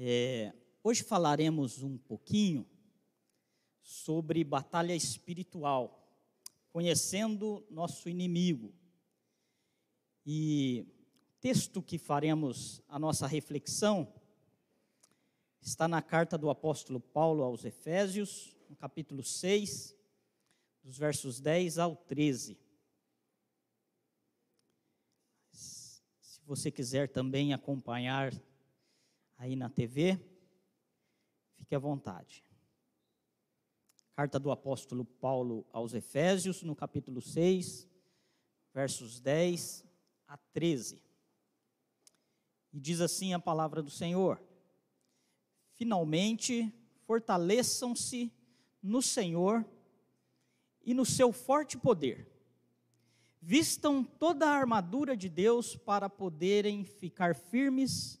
É, hoje falaremos um pouquinho sobre batalha espiritual, conhecendo nosso inimigo. E o texto que faremos a nossa reflexão está na carta do apóstolo Paulo aos Efésios, no capítulo 6, dos versos 10 ao 13. Se você quiser também acompanhar aí na TV, fique à vontade. Carta do apóstolo Paulo aos Efésios, no capítulo 6, versos 10 a 13. E diz assim a palavra do Senhor: Finalmente, fortaleçam-se no Senhor e no seu forte poder. Vistam toda a armadura de Deus para poderem ficar firmes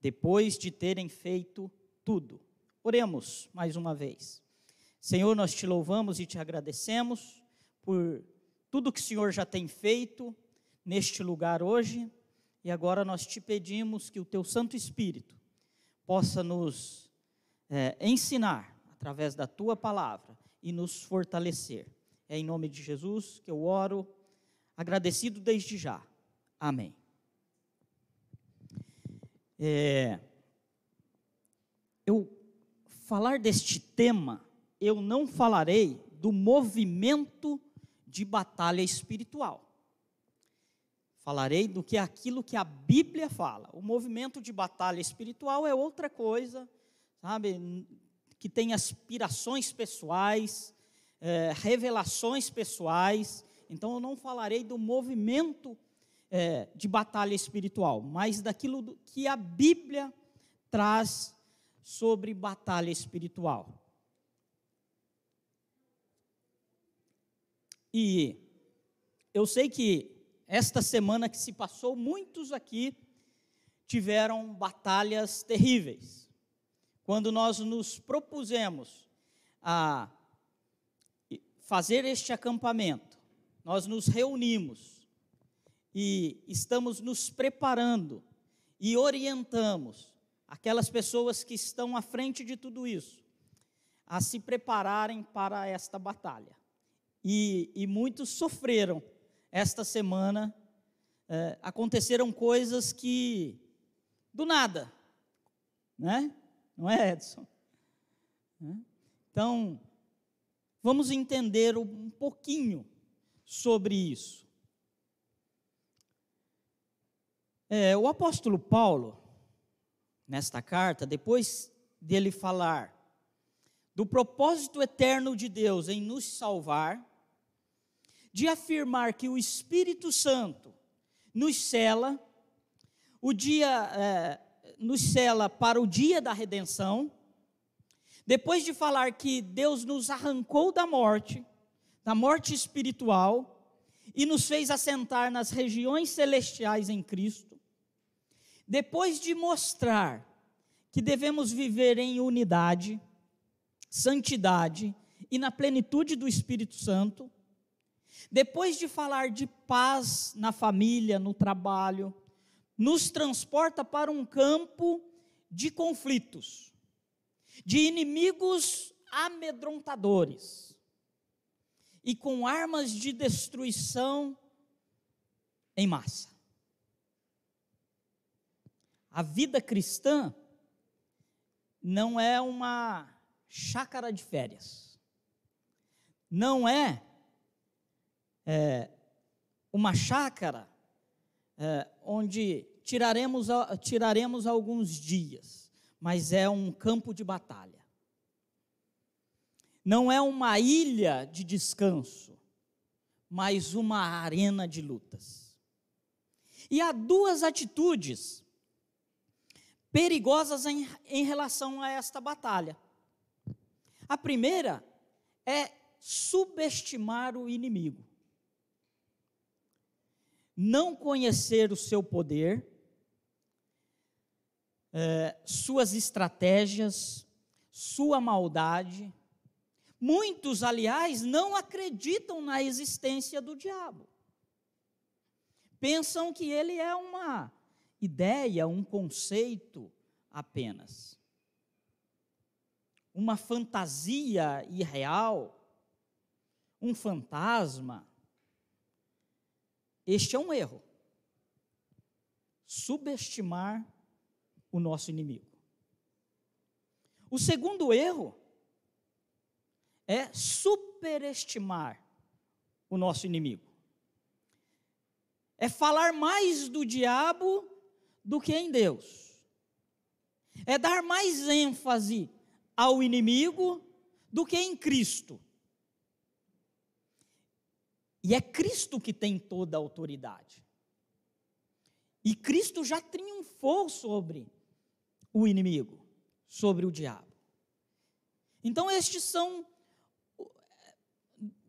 depois de terem feito tudo. Oremos mais uma vez. Senhor, nós te louvamos e te agradecemos por tudo que o Senhor já tem feito neste lugar hoje, e agora nós te pedimos que o teu Santo Espírito possa nos é, ensinar através da tua palavra e nos fortalecer. É em nome de Jesus que eu oro, agradecido desde já. Amém. É, eu falar deste tema, eu não falarei do movimento de batalha espiritual. Falarei do que é aquilo que a Bíblia fala. O movimento de batalha espiritual é outra coisa, sabe? Que tem aspirações pessoais, é, revelações pessoais. Então eu não falarei do movimento é, de batalha espiritual, mas daquilo que a Bíblia traz sobre batalha espiritual. E eu sei que esta semana que se passou, muitos aqui tiveram batalhas terríveis. Quando nós nos propusemos a fazer este acampamento, nós nos reunimos e estamos nos preparando e orientamos aquelas pessoas que estão à frente de tudo isso a se prepararem para esta batalha. E, e muitos sofreram esta semana. É, aconteceram coisas que, do nada, né? Não é, Edson? Então, vamos entender um pouquinho sobre isso. É, o apóstolo Paulo, nesta carta, depois dele falar do propósito eterno de Deus em nos salvar, de afirmar que o Espírito Santo nos cela, o dia é, nos cela para o dia da redenção, depois de falar que Deus nos arrancou da morte, da morte espiritual, e nos fez assentar nas regiões celestiais em Cristo, depois de mostrar que devemos viver em unidade, santidade e na plenitude do Espírito Santo, depois de falar de paz na família, no trabalho, nos transporta para um campo de conflitos, de inimigos amedrontadores e com armas de destruição em massa. A vida cristã não é uma chácara de férias. Não é, é uma chácara é, onde tiraremos, tiraremos alguns dias, mas é um campo de batalha. Não é uma ilha de descanso, mas uma arena de lutas. E há duas atitudes perigosas em, em relação a esta batalha. A primeira é subestimar o inimigo. Não conhecer o seu poder, é, suas estratégias, sua maldade. Muitos, aliás, não acreditam na existência do diabo. Pensam que ele é uma ideia, um conceito apenas. Uma fantasia irreal, um fantasma. Este é um erro. Subestimar o nosso inimigo. O segundo erro é superestimar o nosso inimigo. É falar mais do diabo do que em Deus. É dar mais ênfase ao inimigo do que em Cristo. E é Cristo que tem toda a autoridade. E Cristo já triunfou sobre o inimigo, sobre o diabo. Então, estes são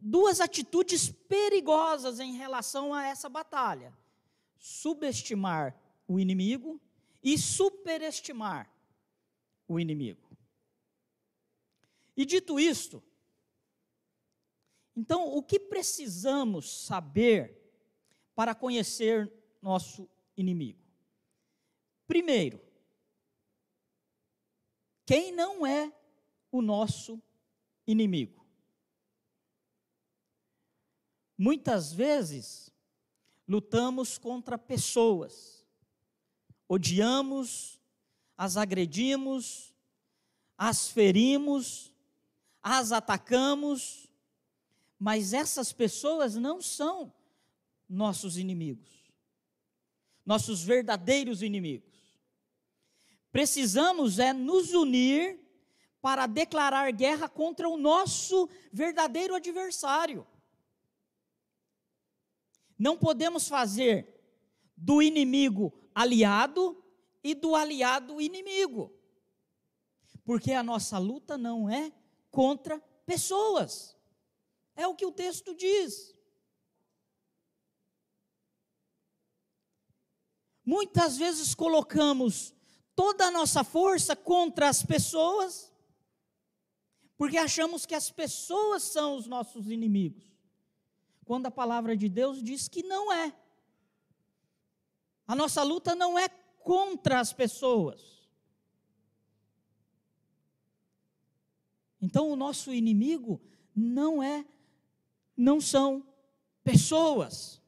duas atitudes perigosas em relação a essa batalha: subestimar o inimigo e superestimar o inimigo. E dito isto, então o que precisamos saber para conhecer nosso inimigo? Primeiro, quem não é o nosso inimigo? Muitas vezes lutamos contra pessoas odiamos, as agredimos, as ferimos, as atacamos, mas essas pessoas não são nossos inimigos, nossos verdadeiros inimigos. Precisamos é nos unir para declarar guerra contra o nosso verdadeiro adversário. Não podemos fazer do inimigo aliado e do aliado inimigo. Porque a nossa luta não é contra pessoas. É o que o texto diz. Muitas vezes colocamos toda a nossa força contra as pessoas, porque achamos que as pessoas são os nossos inimigos, quando a palavra de Deus diz que não é. A nossa luta não é contra as pessoas. Então o nosso inimigo não é não são pessoas.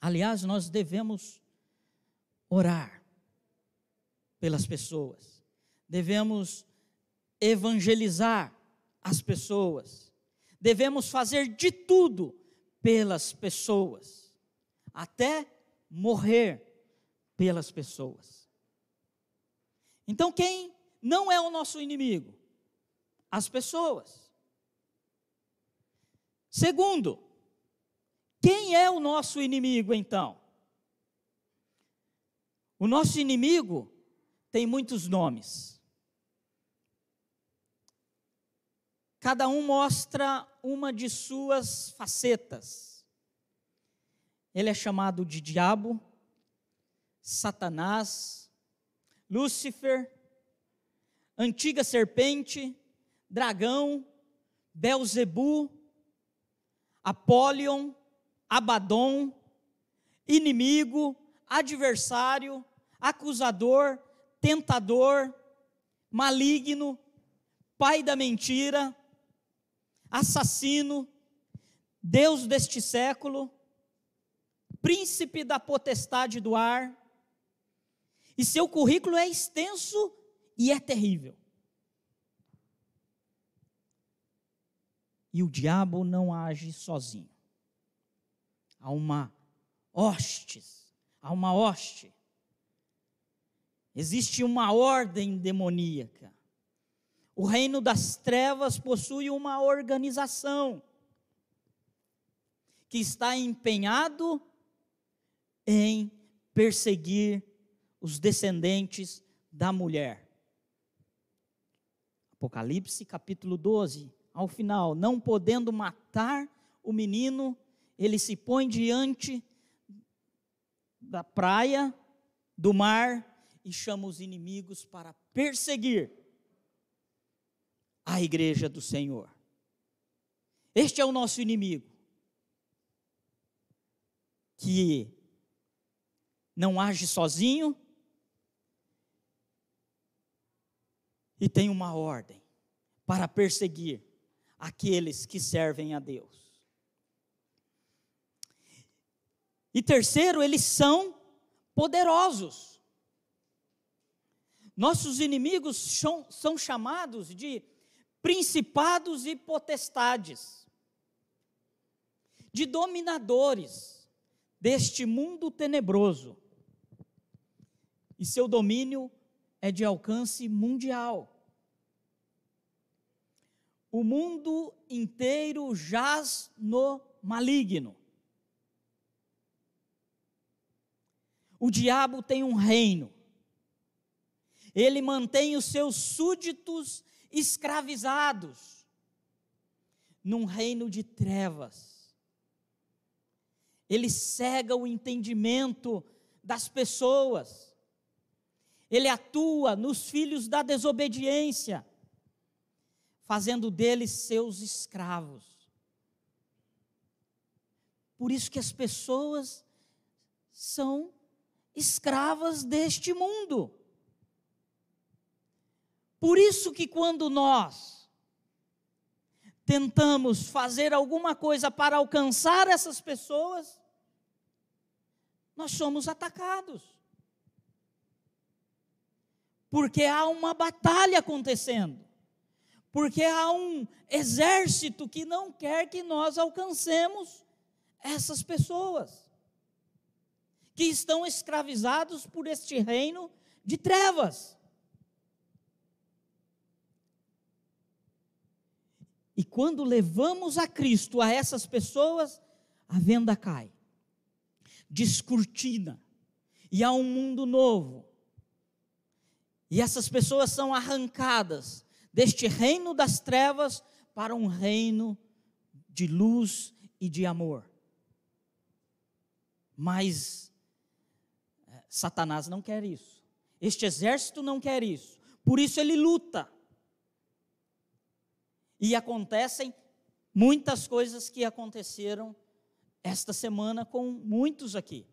Aliás, nós devemos orar pelas pessoas. Devemos evangelizar as pessoas. Devemos fazer de tudo pelas pessoas até morrer pelas pessoas. Então, quem não é o nosso inimigo? As pessoas. Segundo, quem é o nosso inimigo então? O nosso inimigo tem muitos nomes. Cada um mostra uma de suas facetas. Ele é chamado de diabo, Satanás, Lúcifer, antiga serpente, dragão, Belzebu, Apolion, Abaddon, inimigo, adversário, acusador, tentador, maligno, pai da mentira, assassino, Deus deste século, príncipe da potestade do ar. E seu currículo é extenso e é terrível. E o diabo não age sozinho. Há uma hostes, há uma hoste. Existe uma ordem demoníaca. O reino das trevas possui uma organização que está empenhado em perseguir os descendentes da mulher. Apocalipse capítulo 12, ao final, não podendo matar o menino, ele se põe diante da praia, do mar, e chama os inimigos para perseguir a igreja do Senhor. Este é o nosso inimigo. Que não age sozinho e tem uma ordem para perseguir aqueles que servem a Deus. E terceiro, eles são poderosos. Nossos inimigos são, chamados de principados e potestades, de dominadores deste mundo tenebroso. E seu domínio é de alcance mundial. O mundo inteiro jaz no maligno. O diabo tem um reino. Ele mantém os seus súditos escravizados num reino de trevas. Ele cega o entendimento das pessoas. Ele atua nos filhos da desobediência, fazendo deles seus escravos. Por isso que as pessoas são escravas deste mundo. Por isso que quando nós tentamos fazer alguma coisa para alcançar essas pessoas, nós somos atacados. Porque há uma batalha acontecendo. Porque há um exército que não quer que nós alcancemos essas pessoas que estão escravizados por este reino de trevas. E quando levamos a Cristo a essas pessoas, a venda cai, descortina, e há um mundo novo. E essas pessoas são arrancadas deste reino das trevas para um reino de luz e de amor. Mas Satanás não quer isso. Este exército não quer isso. Por isso ele luta. E acontecem muitas coisas que aconteceram esta semana com muitos aqui.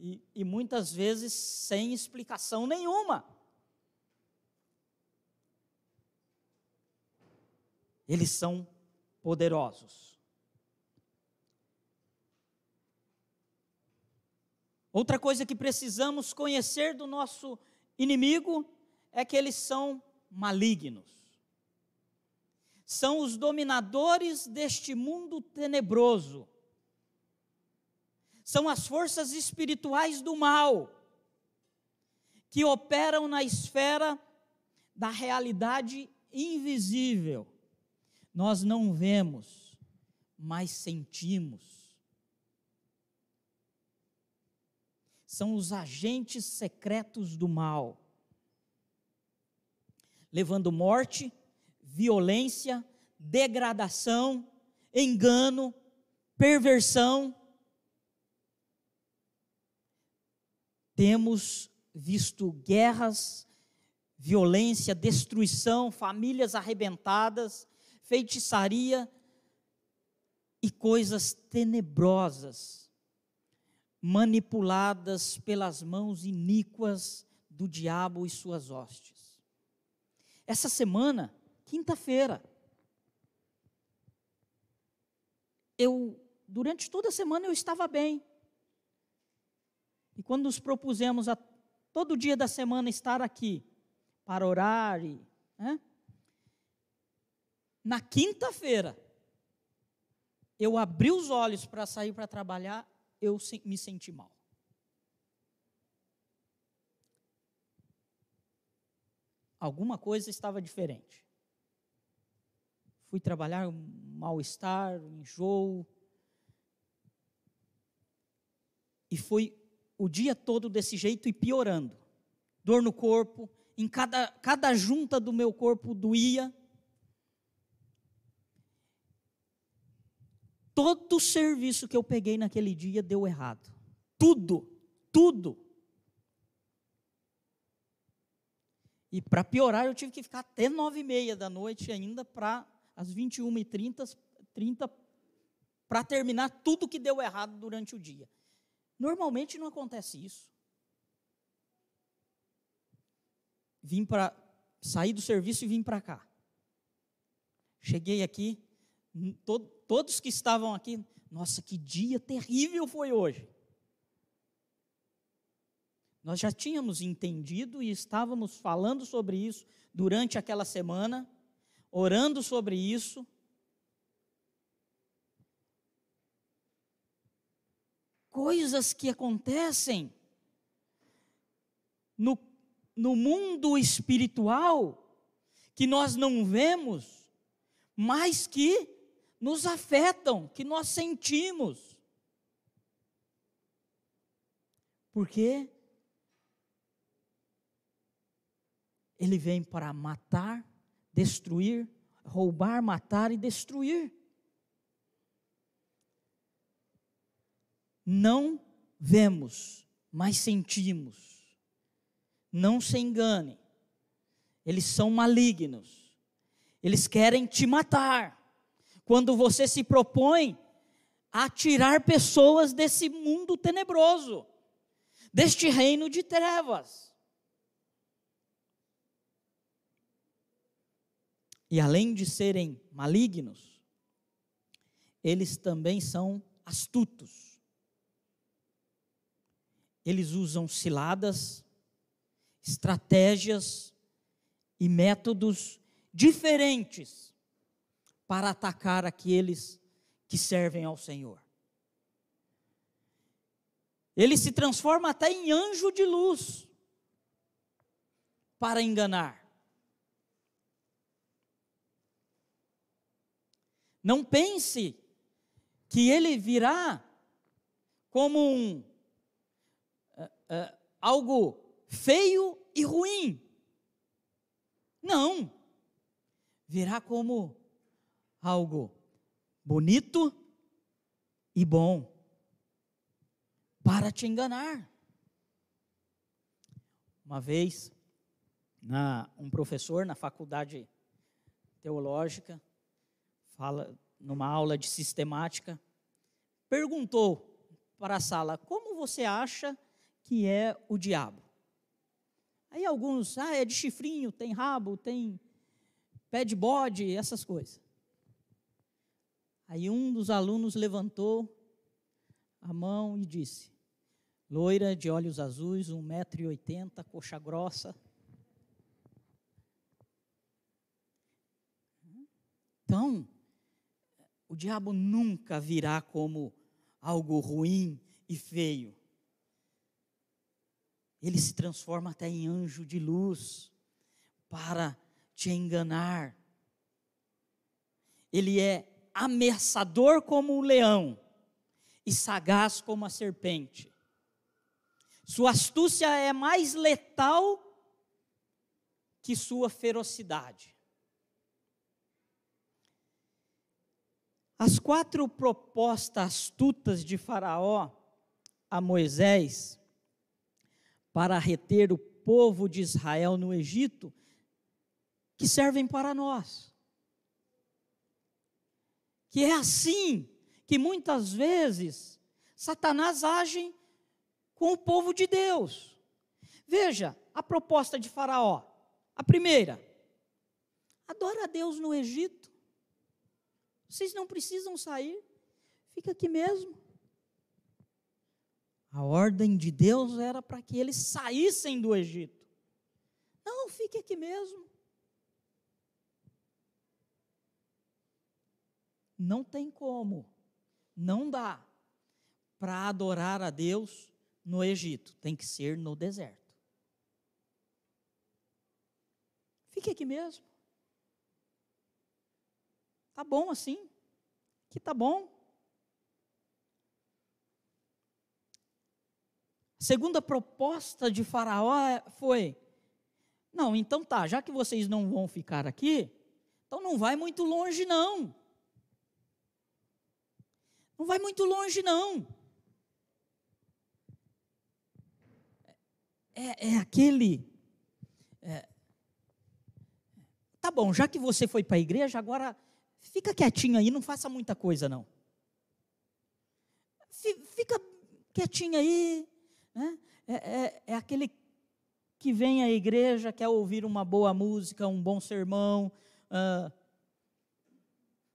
E, e muitas vezes sem explicação nenhuma. Eles são poderosos. Outra coisa que precisamos conhecer do nosso inimigo é que eles são malignos. São os dominadores deste mundo tenebroso. São as forças espirituais do mal que operam na esfera da realidade invisível. Nós não vemos, mas sentimos. são os agentes secretos do mal, levando morte, violência, degradação, engano, perversão. Temos visto guerras, violência, destruição, famílias arrebentadas, feitiçaria e coisas tenebrosas manipuladas pelas mãos iníquas do diabo e suas hostes. Essa semana, quinta-feira, eu durante toda a semana eu estava bem. E quando nos propusemos a todo dia da semana estar aqui para orar e, né? na quinta-feira eu abri os olhos para sair para trabalhar eu me senti mal. Alguma coisa estava diferente. Fui trabalhar um mal-estar, um enjoo. E foi o dia todo desse jeito e piorando. Dor no corpo, em cada, cada junta do meu corpo doía. Todo o serviço que eu peguei naquele dia deu errado. Tudo, tudo. E para piorar, eu tive que ficar até nove e meia da noite ainda para as 21h30 30, para terminar tudo que deu errado durante o dia. Normalmente não acontece isso. Vim para sair do serviço e vim para cá. Cheguei aqui, to, todos que estavam aqui, nossa, que dia terrível foi hoje. Nós já tínhamos entendido e estávamos falando sobre isso durante aquela semana, orando sobre isso. Coisas que acontecem no, no mundo espiritual que nós não vemos, mas que nos afetam, que nós sentimos. Porque Ele vem para matar, destruir, roubar, matar e destruir. Não vemos, mas sentimos. Não se engane. Eles são malignos. Eles querem te matar. Quando você se propõe a tirar pessoas desse mundo tenebroso, deste reino de trevas. E além de serem malignos, eles também são astutos. Eles usam ciladas, estratégias e métodos diferentes para atacar aqueles que servem ao Senhor. Ele se transforma até em anjo de luz para enganar. Não pense que ele virá como um uh, algo feio e ruim. Não. Virá como algo bonito e bom para te enganar. Uma vez, na, um professor na faculdade teológica fala numa aula de sistemática, perguntou para a sala: como você acha que é o diabo? Aí alguns, ah, é de chifrinho, tem rabo, tem pé de bode, essas coisas. Aí um dos alunos levantou a mão e disse: loira de olhos azuis, 1,80m, coxa grossa. Então, o diabo nunca virá como algo ruim e feio. Ele se transforma até em anjo de luz para te enganar. Ele é ameaçador como o leão e sagaz como a serpente. Sua astúcia é mais letal que sua ferocidade. As quatro propostas astutas de Faraó a Moisés para reter o povo de Israel no Egito, que servem para nós. Que é assim que muitas vezes Satanás age com o povo de Deus. Veja a proposta de Faraó. A primeira, adora a Deus no Egito. Vocês não precisam sair, fica aqui mesmo. A ordem de Deus era para que eles saíssem do Egito. Não, fique aqui mesmo. Não tem como, não dá para adorar a Deus no Egito, tem que ser no deserto. Fique aqui mesmo. Tá bom assim? Que tá bom? A segunda proposta de Faraó foi: não, então tá, já que vocês não vão ficar aqui, então não vai muito longe, não. Não vai muito longe, não. É, é aquele. É, tá bom, já que você foi para a igreja, agora fica quietinho aí, não faça muita coisa, não. Fica quietinho aí. É, é, é aquele que vem à igreja, quer ouvir uma boa música, um bom sermão, uh,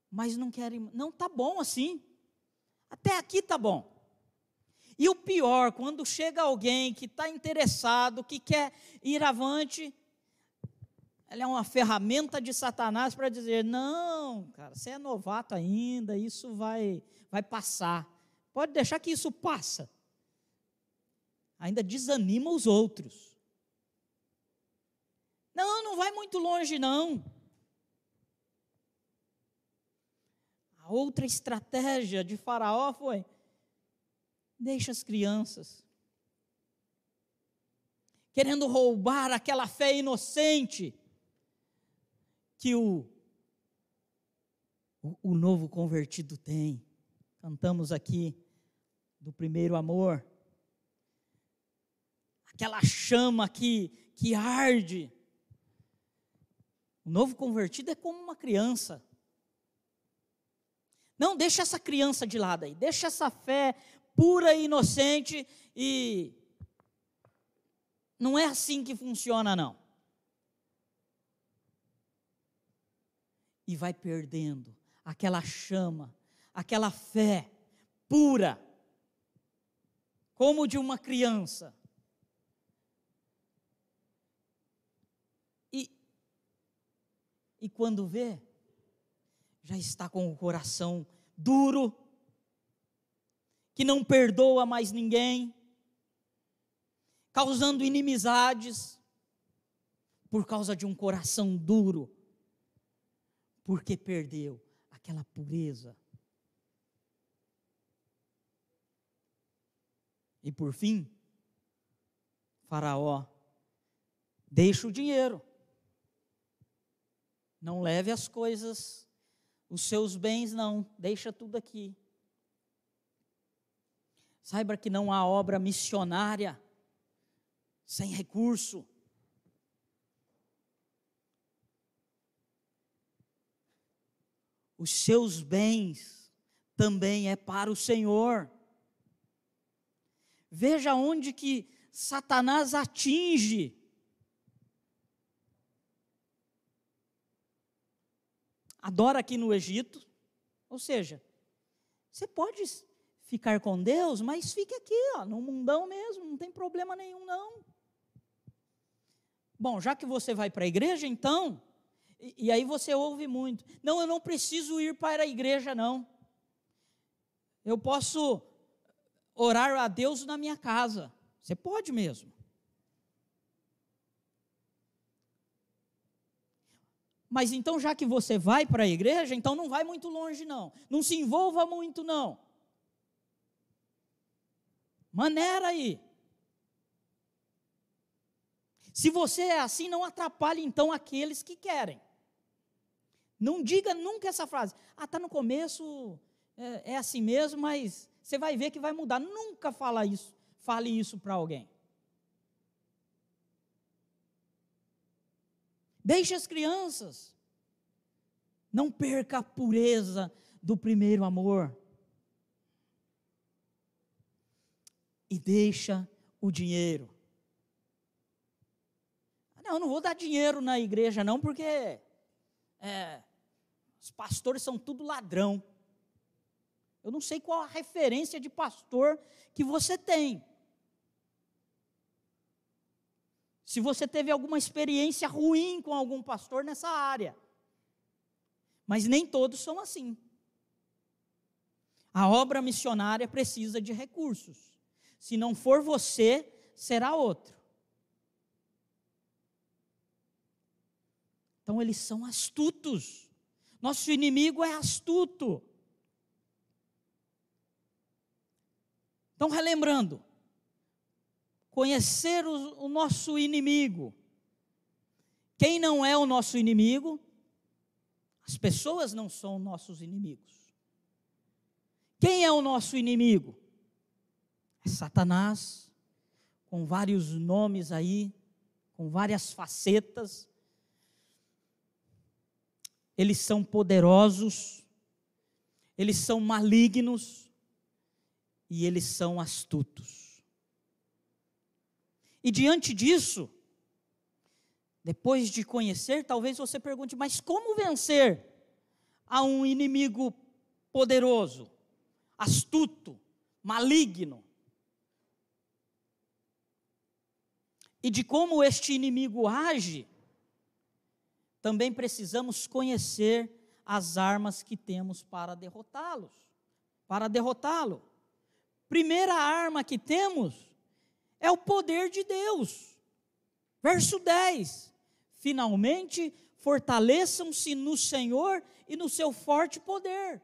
mas não quer. Não, tá bom assim. Até aqui tá bom. E o pior, quando chega alguém que está interessado, que quer ir avante, ela é uma ferramenta de Satanás para dizer: não, cara, você é novato ainda, isso vai, vai passar. Pode deixar que isso passa. Ainda desanima os outros. Não, não vai muito longe, não. A outra estratégia de Faraó foi: deixa as crianças. Querendo roubar aquela fé inocente que o, o, o novo convertido tem. Cantamos aqui do primeiro amor. Aquela chama que, que arde. O novo convertido é como uma criança. Não, deixa essa criança de lado aí, deixa essa fé pura e inocente e não é assim que funciona não. E vai perdendo aquela chama, aquela fé pura, como de uma criança. E, e quando vê, já está com o coração duro, que não perdoa mais ninguém, causando inimizades, por causa de um coração duro, porque perdeu aquela pureza. E por fim, Faraó deixa o dinheiro. Não leve as coisas os seus bens não, deixa tudo aqui. Saiba que não há obra missionária sem recurso. Os seus bens também é para o Senhor. Veja onde que Satanás atinge adora aqui no Egito. Ou seja, você pode ficar com Deus, mas fique aqui, ó, no mundão mesmo, não tem problema nenhum, não. Bom, já que você vai para a igreja, então, e, e aí você ouve muito: não, eu não preciso ir para a igreja, não. Eu posso orar a Deus na minha casa. Você pode mesmo. Mas então, já que você vai para a igreja, então não vai muito longe, não. Não se envolva muito, não. Maneira aí. Se você é assim, não atrapalhe então aqueles que querem. Não diga nunca essa frase. Ah, está no começo, é, é, assim mesmo, mas você vai ver que vai mudar. Nunca fala isso. Fale isso para alguém. Deixe as crianças. Não perca a pureza do primeiro amor. E deixa o dinheiro. Não, eu não vou dar dinheiro na igreja, não, porque é, os pastores são tudo ladrão. Eu não sei qual a referência de pastor que você tem. Se você teve alguma experiência ruim com algum pastor nessa área. Mas nem todos são assim. A obra missionária precisa de recursos. Se não for você, será outro. Então eles são astutos. Nosso inimigo é astuto. Então, relembrando, conhecer o, o nosso inimigo. Quem não é o nosso inimigo? As pessoas não são nossos inimigos. Quem é o nosso inimigo? É Satanás, com vários nomes aí, com várias facetas. Eles são poderosos, eles são malignos e eles são astutos. E diante disso, depois de conhecer, talvez você pergunte: mas como vencer a um inimigo poderoso, astuto, maligno? E de como este inimigo age, também precisamos conhecer as armas que temos para derrotá-los, para derrotá-lo. Primeira arma que temos é o poder de Deus. Verso 10: Finalmente, fortaleçam-se no Senhor e no seu forte poder.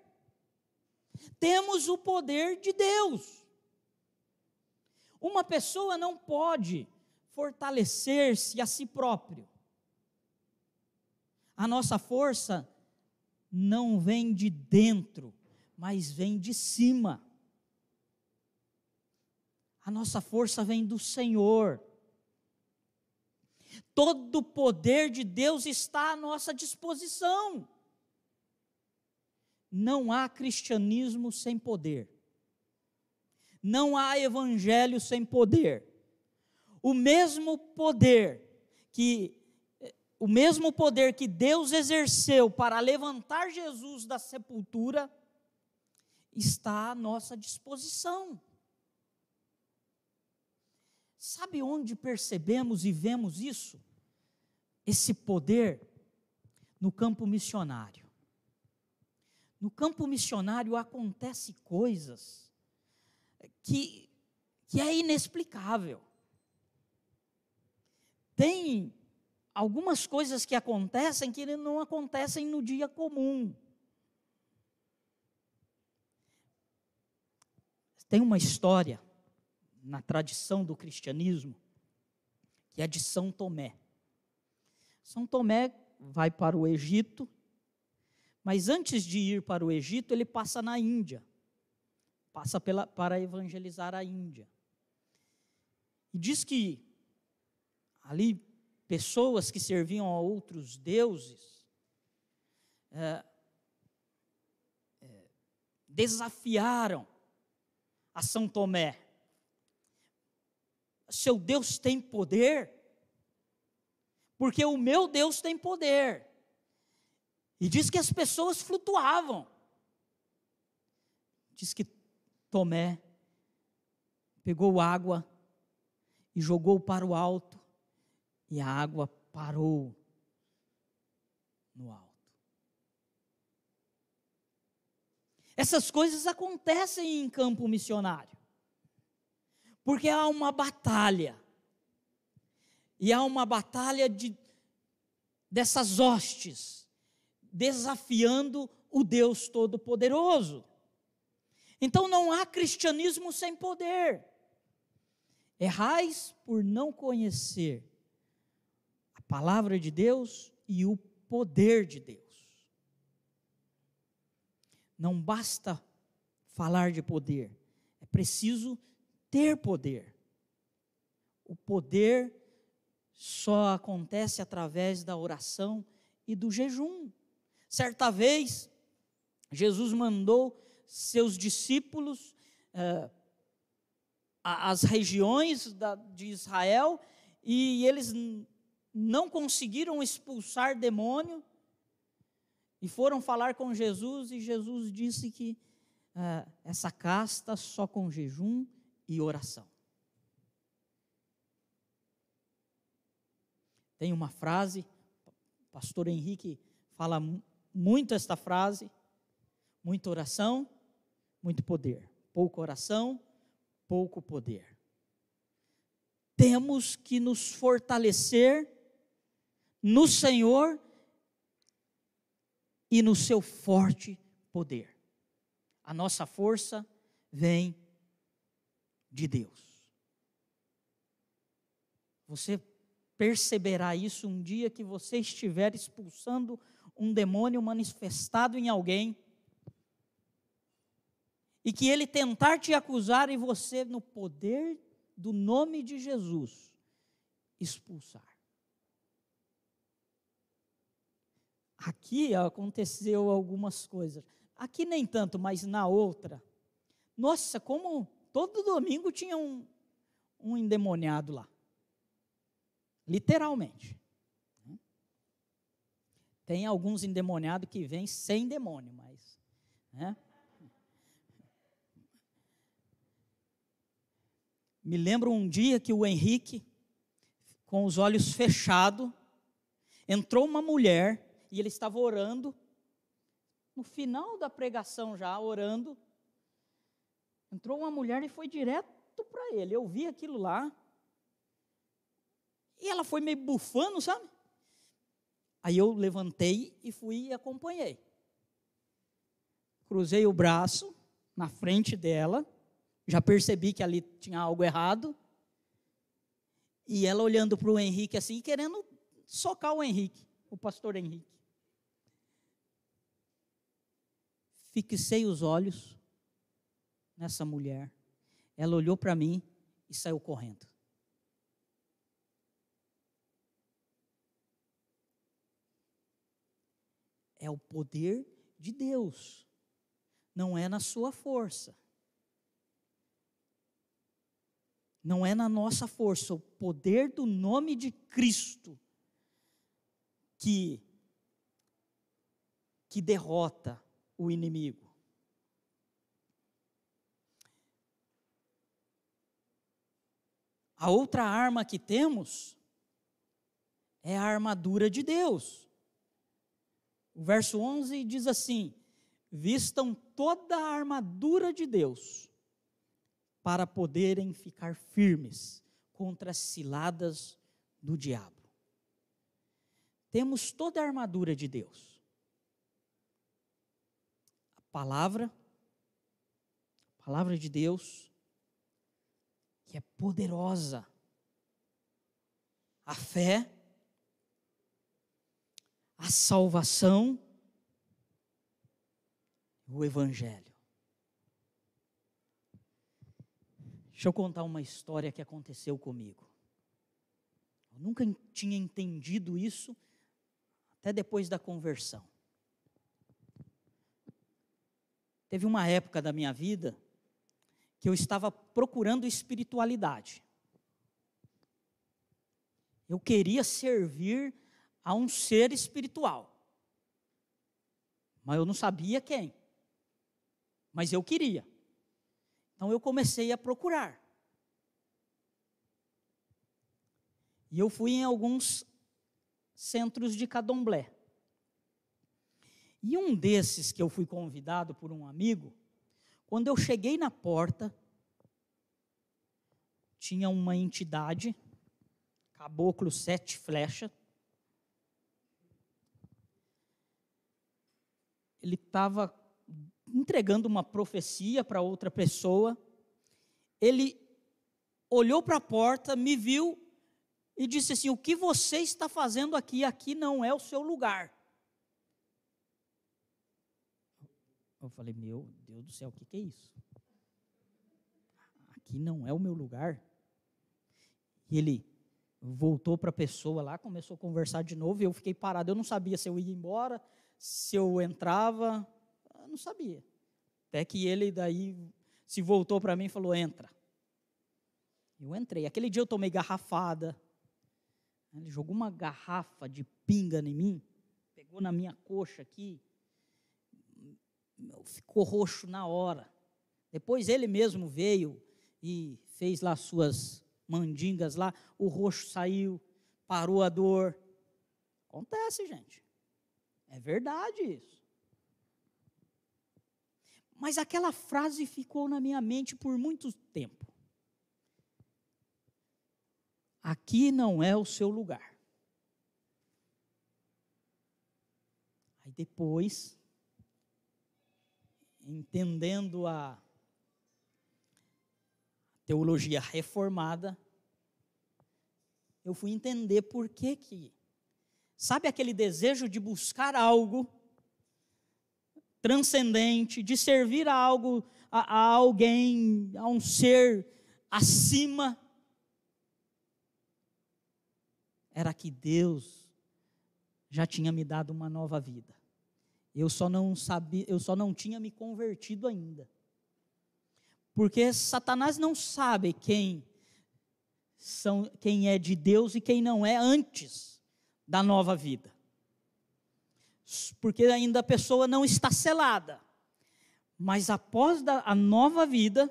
Temos o poder de Deus. Uma pessoa não pode fortalecer-se a si próprio. A nossa força não vem de dentro, mas vem de cima. A nossa força vem do Senhor. Todo o poder de Deus está à nossa disposição. Não há cristianismo sem poder. Não há evangelho sem poder. O mesmo poder que o mesmo poder que Deus exerceu para levantar Jesus da sepultura está à nossa disposição. Sabe onde percebemos e vemos isso? Esse poder no campo missionário. No campo missionário acontece coisas que, que é inexplicável. Tem algumas coisas que acontecem que não acontecem no dia comum. Tem uma história na tradição do cristianismo que é de São Tomé. São Tomé vai para o Egito, mas antes de ir para o Egito, ele passa na Índia. Passa pela, para evangelizar a Índia. E diz que ali pessoas que serviam a outros deuses é, é, desafiaram a São Tomé. Seu Deus tem poder, porque o meu Deus tem poder. E diz que as pessoas flutuavam. Diz que Tomé pegou água e jogou para o alto e a água parou no alto. Essas coisas acontecem em campo missionário, porque há uma batalha, e há uma batalha de, dessas hostes, desafiando o Deus Todo-Poderoso. Então não há cristianismo sem poder. Errais por não conhecer palavra de Deus e o poder de Deus. Não basta falar de poder, é preciso ter poder. O poder só acontece através da oração e do jejum. Certa vez, Jesus mandou seus discípulos uh, às regiões da, de Israel e eles não conseguiram expulsar demônio e foram falar com Jesus, e Jesus disse que uh, essa casta só com jejum e oração. Tem uma frase, o pastor Henrique fala muito esta frase: muita oração, muito poder. Pouca oração, pouco poder. Temos que nos fortalecer no Senhor e no seu forte poder. A nossa força vem de Deus. Você perceberá isso um dia que você estiver expulsando um demônio manifestado em alguém e que ele tentar te acusar e você, no poder do nome de Jesus, expulsar. Aqui aconteceu algumas coisas. Aqui nem tanto, mas na outra. Nossa, como todo domingo tinha um, um endemoniado lá. Literalmente. Tem alguns endemoniados que vêm sem demônio, mas. Né? Me lembro um dia que o Henrique, com os olhos fechados, entrou uma mulher e ele estava orando, no final da pregação já, orando, entrou uma mulher e foi direto para ele. Eu vi aquilo lá, e ela foi meio bufando, sabe? Aí eu levantei e fui e acompanhei. Cruzei o braço na frente dela, já percebi que ali tinha algo errado. E ela olhando para o Henrique assim, querendo socar o Henrique, o pastor Henrique. Fixei os olhos nessa mulher. Ela olhou para mim e saiu correndo. É o poder de Deus, não é na sua força. Não é na nossa força, o poder do nome de Cristo que que derrota o inimigo. A outra arma que temos é a armadura de Deus. O verso 11 diz assim: Vistam toda a armadura de Deus, para poderem ficar firmes contra as ciladas do diabo. Temos toda a armadura de Deus palavra, a palavra de Deus, que é poderosa, a fé, a salvação, o Evangelho. Deixa eu contar uma história que aconteceu comigo. Eu nunca tinha entendido isso até depois da conversão. Teve uma época da minha vida que eu estava procurando espiritualidade. Eu queria servir a um ser espiritual. Mas eu não sabia quem. Mas eu queria. Então eu comecei a procurar. E eu fui em alguns centros de cadomblé. E um desses que eu fui convidado por um amigo, quando eu cheguei na porta, tinha uma entidade, caboclo sete flecha. Ele estava entregando uma profecia para outra pessoa. Ele olhou para a porta, me viu e disse assim: O que você está fazendo aqui? Aqui não é o seu lugar. Eu falei, meu Deus do céu, o que, que é isso? Aqui não é o meu lugar. E ele voltou para a pessoa lá, começou a conversar de novo, e eu fiquei parado. Eu não sabia se eu ia embora, se eu entrava, eu não sabia. Até que ele daí se voltou para mim e falou: entra. Eu entrei. Aquele dia eu tomei garrafada. Ele jogou uma garrafa de pinga em mim, pegou na minha coxa aqui, ficou roxo na hora. Depois ele mesmo veio e fez lá suas mandingas lá, o roxo saiu, parou a dor. Acontece, gente. É verdade isso. Mas aquela frase ficou na minha mente por muito tempo. Aqui não é o seu lugar. Aí depois entendendo a teologia reformada, eu fui entender por que que. Sabe aquele desejo de buscar algo transcendente, de servir a algo, a, a alguém, a um ser acima? Era que Deus já tinha me dado uma nova vida. Eu só não sabia, eu só não tinha me convertido ainda. Porque Satanás não sabe quem são quem é de Deus e quem não é antes da nova vida. Porque ainda a pessoa não está selada. Mas após a nova vida,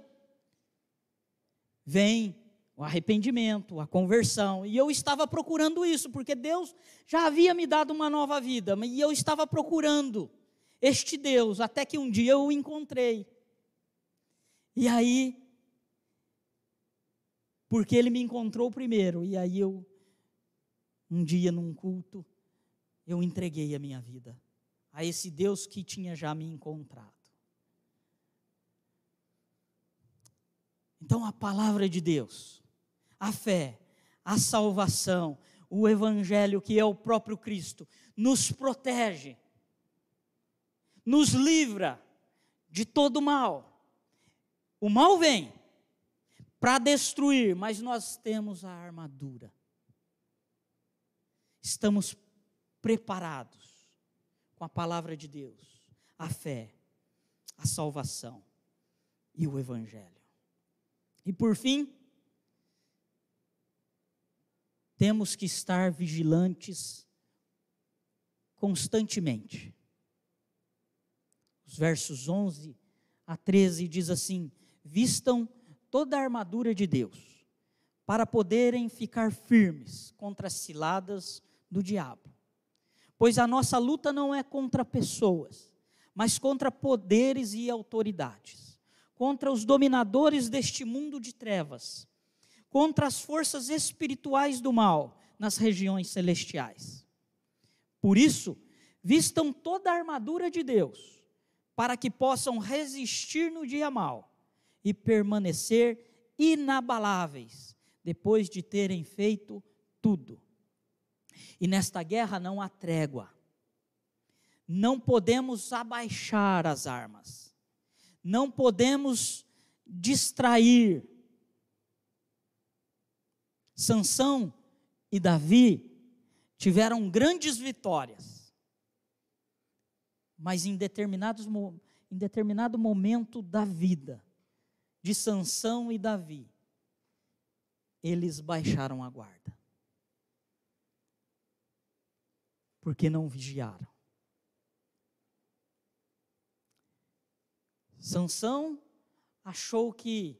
vem o arrependimento, a conversão. E eu estava procurando isso, porque Deus já havia me dado uma nova vida, e eu estava procurando este Deus, até que um dia eu o encontrei. E aí porque ele me encontrou primeiro. E aí eu, um dia num culto, eu entreguei a minha vida a esse Deus que tinha já me encontrado. Então a palavra de Deus, a fé, a salvação, o evangelho que é o próprio Cristo, nos protege, nos livra de todo mal. O mal vem, para destruir, mas nós temos a armadura. Estamos preparados com a palavra de Deus, a fé, a salvação e o Evangelho. E por fim, temos que estar vigilantes constantemente. Os versos 11 a 13 diz assim: Vistam toda a armadura de Deus, para poderem ficar firmes contra as ciladas do diabo. Pois a nossa luta não é contra pessoas, mas contra poderes e autoridades, contra os dominadores deste mundo de trevas, contra as forças espirituais do mal nas regiões celestiais. Por isso, vistam toda a armadura de Deus, para que possam resistir no dia mal e permanecer inabaláveis, depois de terem feito tudo. E nesta guerra não há trégua. Não podemos abaixar as armas. Não podemos distrair. Sansão e Davi tiveram grandes vitórias. Mas em, determinados, em determinado momento da vida, de Sansão e Davi, eles baixaram a guarda. Porque não vigiaram. Sansão achou que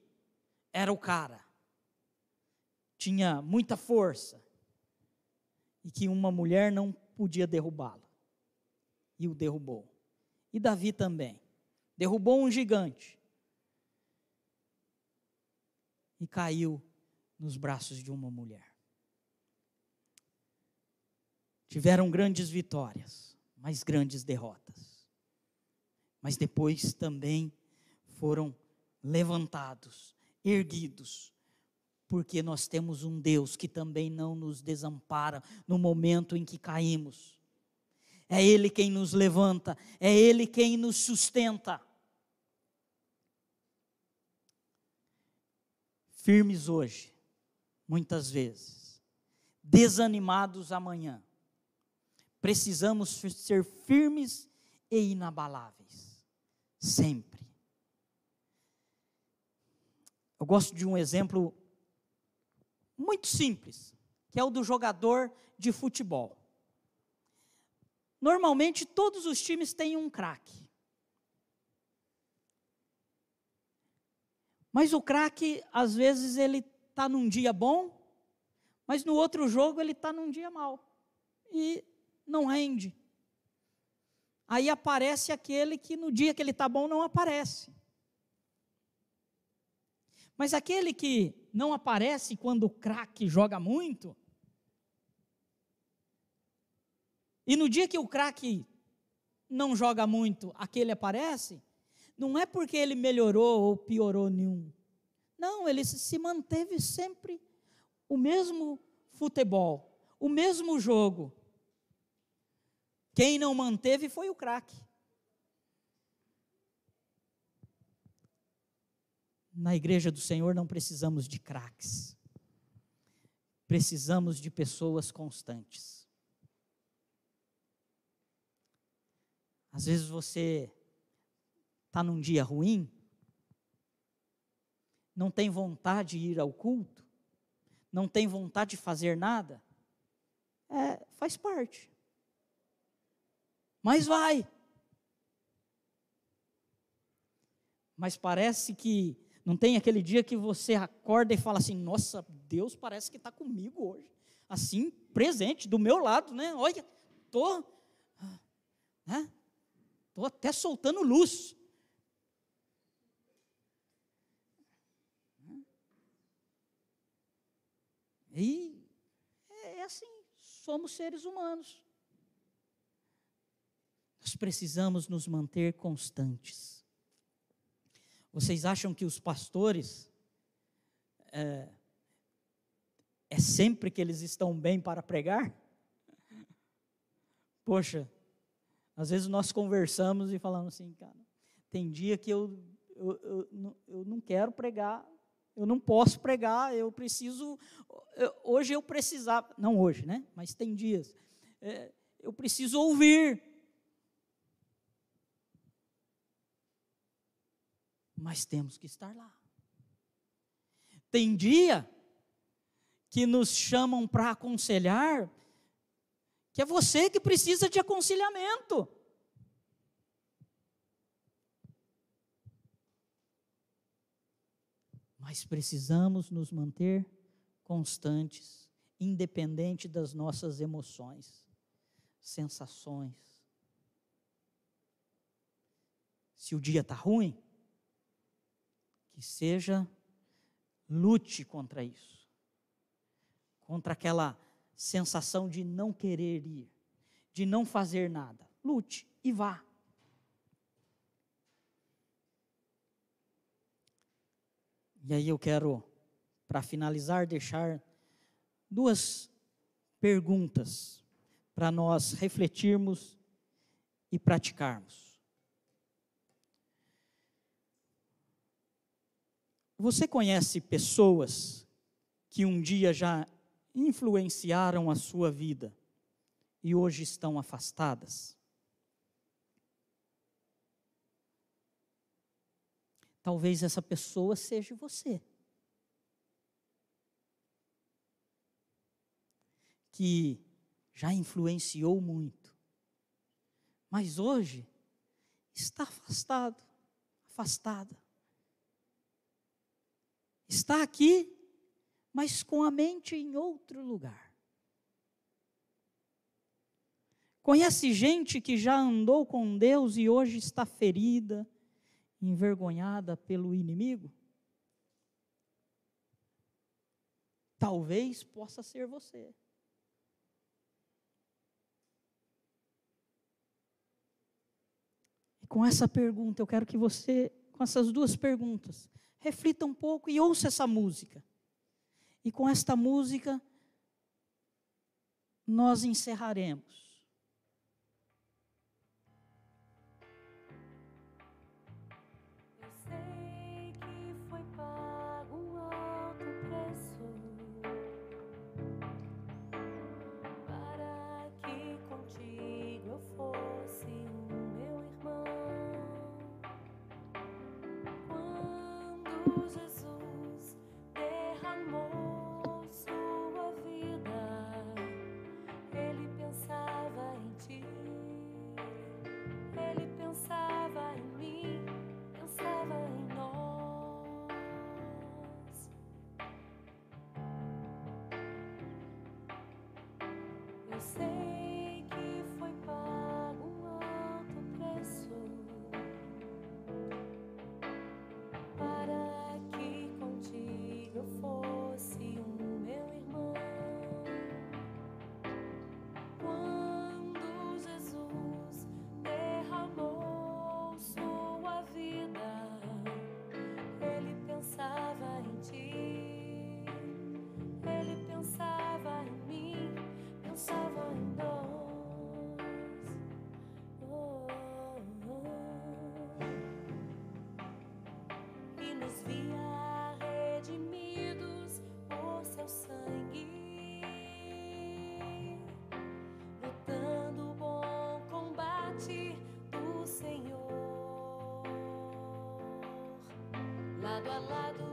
era o cara. Tinha muita força. E que uma mulher não podia derrubá-lo. E o derrubou. E Davi também. Derrubou um gigante e caiu nos braços de uma mulher. Tiveram grandes vitórias, mas grandes derrotas. Mas depois também foram levantados, erguidos, porque nós temos um Deus que também não nos desampara no momento em que caímos. É Ele quem nos levanta, é Ele quem nos sustenta. firmes hoje, muitas vezes, desanimados amanhã. Precisamos ser firmes e inabaláveis, sempre. Eu gosto de um exemplo muito simples, que é o do jogador de futebol. Normalmente todos os times têm um craque. Mas o craque, às vezes, ele está num dia bom, mas no outro jogo ele está num dia mal. E não rende. Aí aparece aquele que no dia que ele está bom não aparece. Mas aquele que não aparece quando o craque joga muito, e no dia que o craque não joga muito, aquele aparece, não é porque ele melhorou ou piorou nenhum. Não, ele se manteve sempre o mesmo futebol, o mesmo jogo. Quem não manteve foi o craque. Na igreja do Senhor não precisamos de craques. Precisamos de pessoas constantes. Às vezes você está num dia ruim, não tem vontade de ir ao culto, não tem vontade de fazer nada, é, faz parte. Mas vai. Mas parece que não tem aquele dia que você acorda e fala assim: Nossa, Deus parece que está comigo hoje. Assim, presente, do meu lado, né? Olha, estou. Né? Estou até soltando luz. E é assim, somos seres humanos. Nós precisamos nos manter constantes. Vocês acham que os pastores é, é sempre que eles estão bem para pregar? Poxa, às vezes nós conversamos e falamos assim, cara, tem dia que eu, eu, eu, eu não quero pregar, eu não posso pregar, eu preciso. Eu, hoje eu precisava, não hoje, né? Mas tem dias. É, eu preciso ouvir. Mas temos que estar lá. Tem dia que nos chamam para aconselhar, que é você que precisa de aconselhamento. mas precisamos nos manter constantes, independente das nossas emoções, sensações. Se o dia está ruim, que seja lute contra isso, contra aquela sensação de não querer ir, de não fazer nada. Lute e vá. E aí eu quero, para finalizar, deixar duas perguntas para nós refletirmos e praticarmos. Você conhece pessoas que um dia já influenciaram a sua vida e hoje estão afastadas? Talvez essa pessoa seja você. Que já influenciou muito, mas hoje está afastado, afastada. Está aqui, mas com a mente em outro lugar. Conhece gente que já andou com Deus e hoje está ferida, envergonhada pelo inimigo? Talvez possa ser você. E com essa pergunta, eu quero que você, com essas duas perguntas, reflita um pouco e ouça essa música. E com esta música, nós encerraremos. Para lado a lado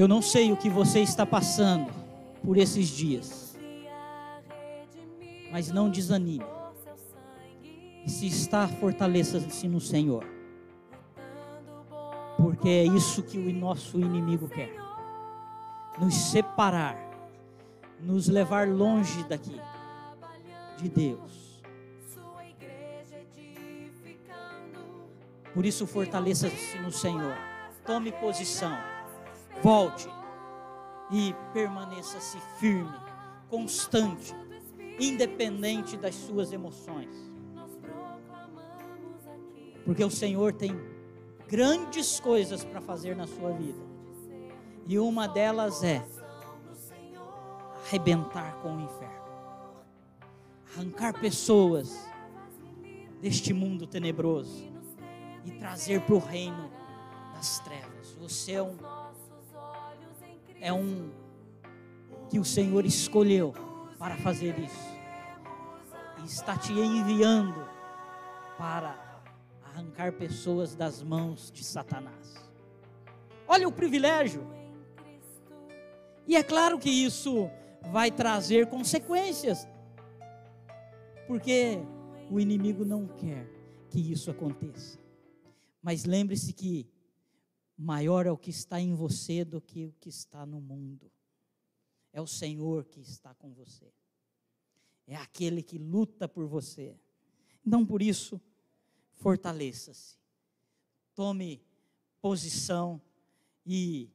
Eu não sei o que você está passando por esses dias, mas não desanime. E se está, fortaleça-se no Senhor, porque é isso que o nosso inimigo quer: nos separar, nos levar longe daqui, de Deus. Por isso, fortaleça-se no Senhor, tome posição, volte e permaneça-se firme, constante, independente das suas emoções. Porque o Senhor tem grandes coisas para fazer na sua vida. E uma delas é arrebentar com o inferno. Arrancar pessoas deste mundo tenebroso e trazer para o reino das trevas. Você é um é um que o Senhor escolheu para fazer isso. E está te enviando para arrancar pessoas das mãos de Satanás. Olha o privilégio. E é claro que isso vai trazer consequências. Porque o inimigo não quer que isso aconteça. Mas lembre-se que maior é o que está em você do que o que está no mundo. É o Senhor que está com você. É aquele que luta por você. Então, por isso, fortaleça-se. Tome posição e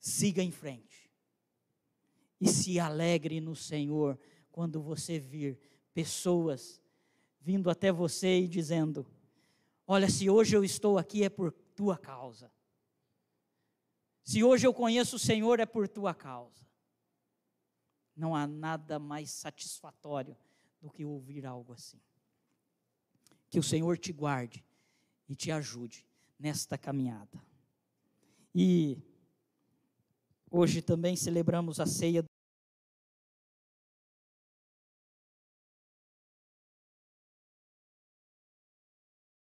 siga em frente. E se alegre no Senhor quando você vir pessoas vindo até você e dizendo: Olha, se hoje eu estou aqui é por tua causa. Se hoje eu conheço o Senhor é por tua causa. Não há nada mais satisfatório do que ouvir algo assim. Que o Senhor te guarde e te ajude nesta caminhada. E hoje também celebramos a ceia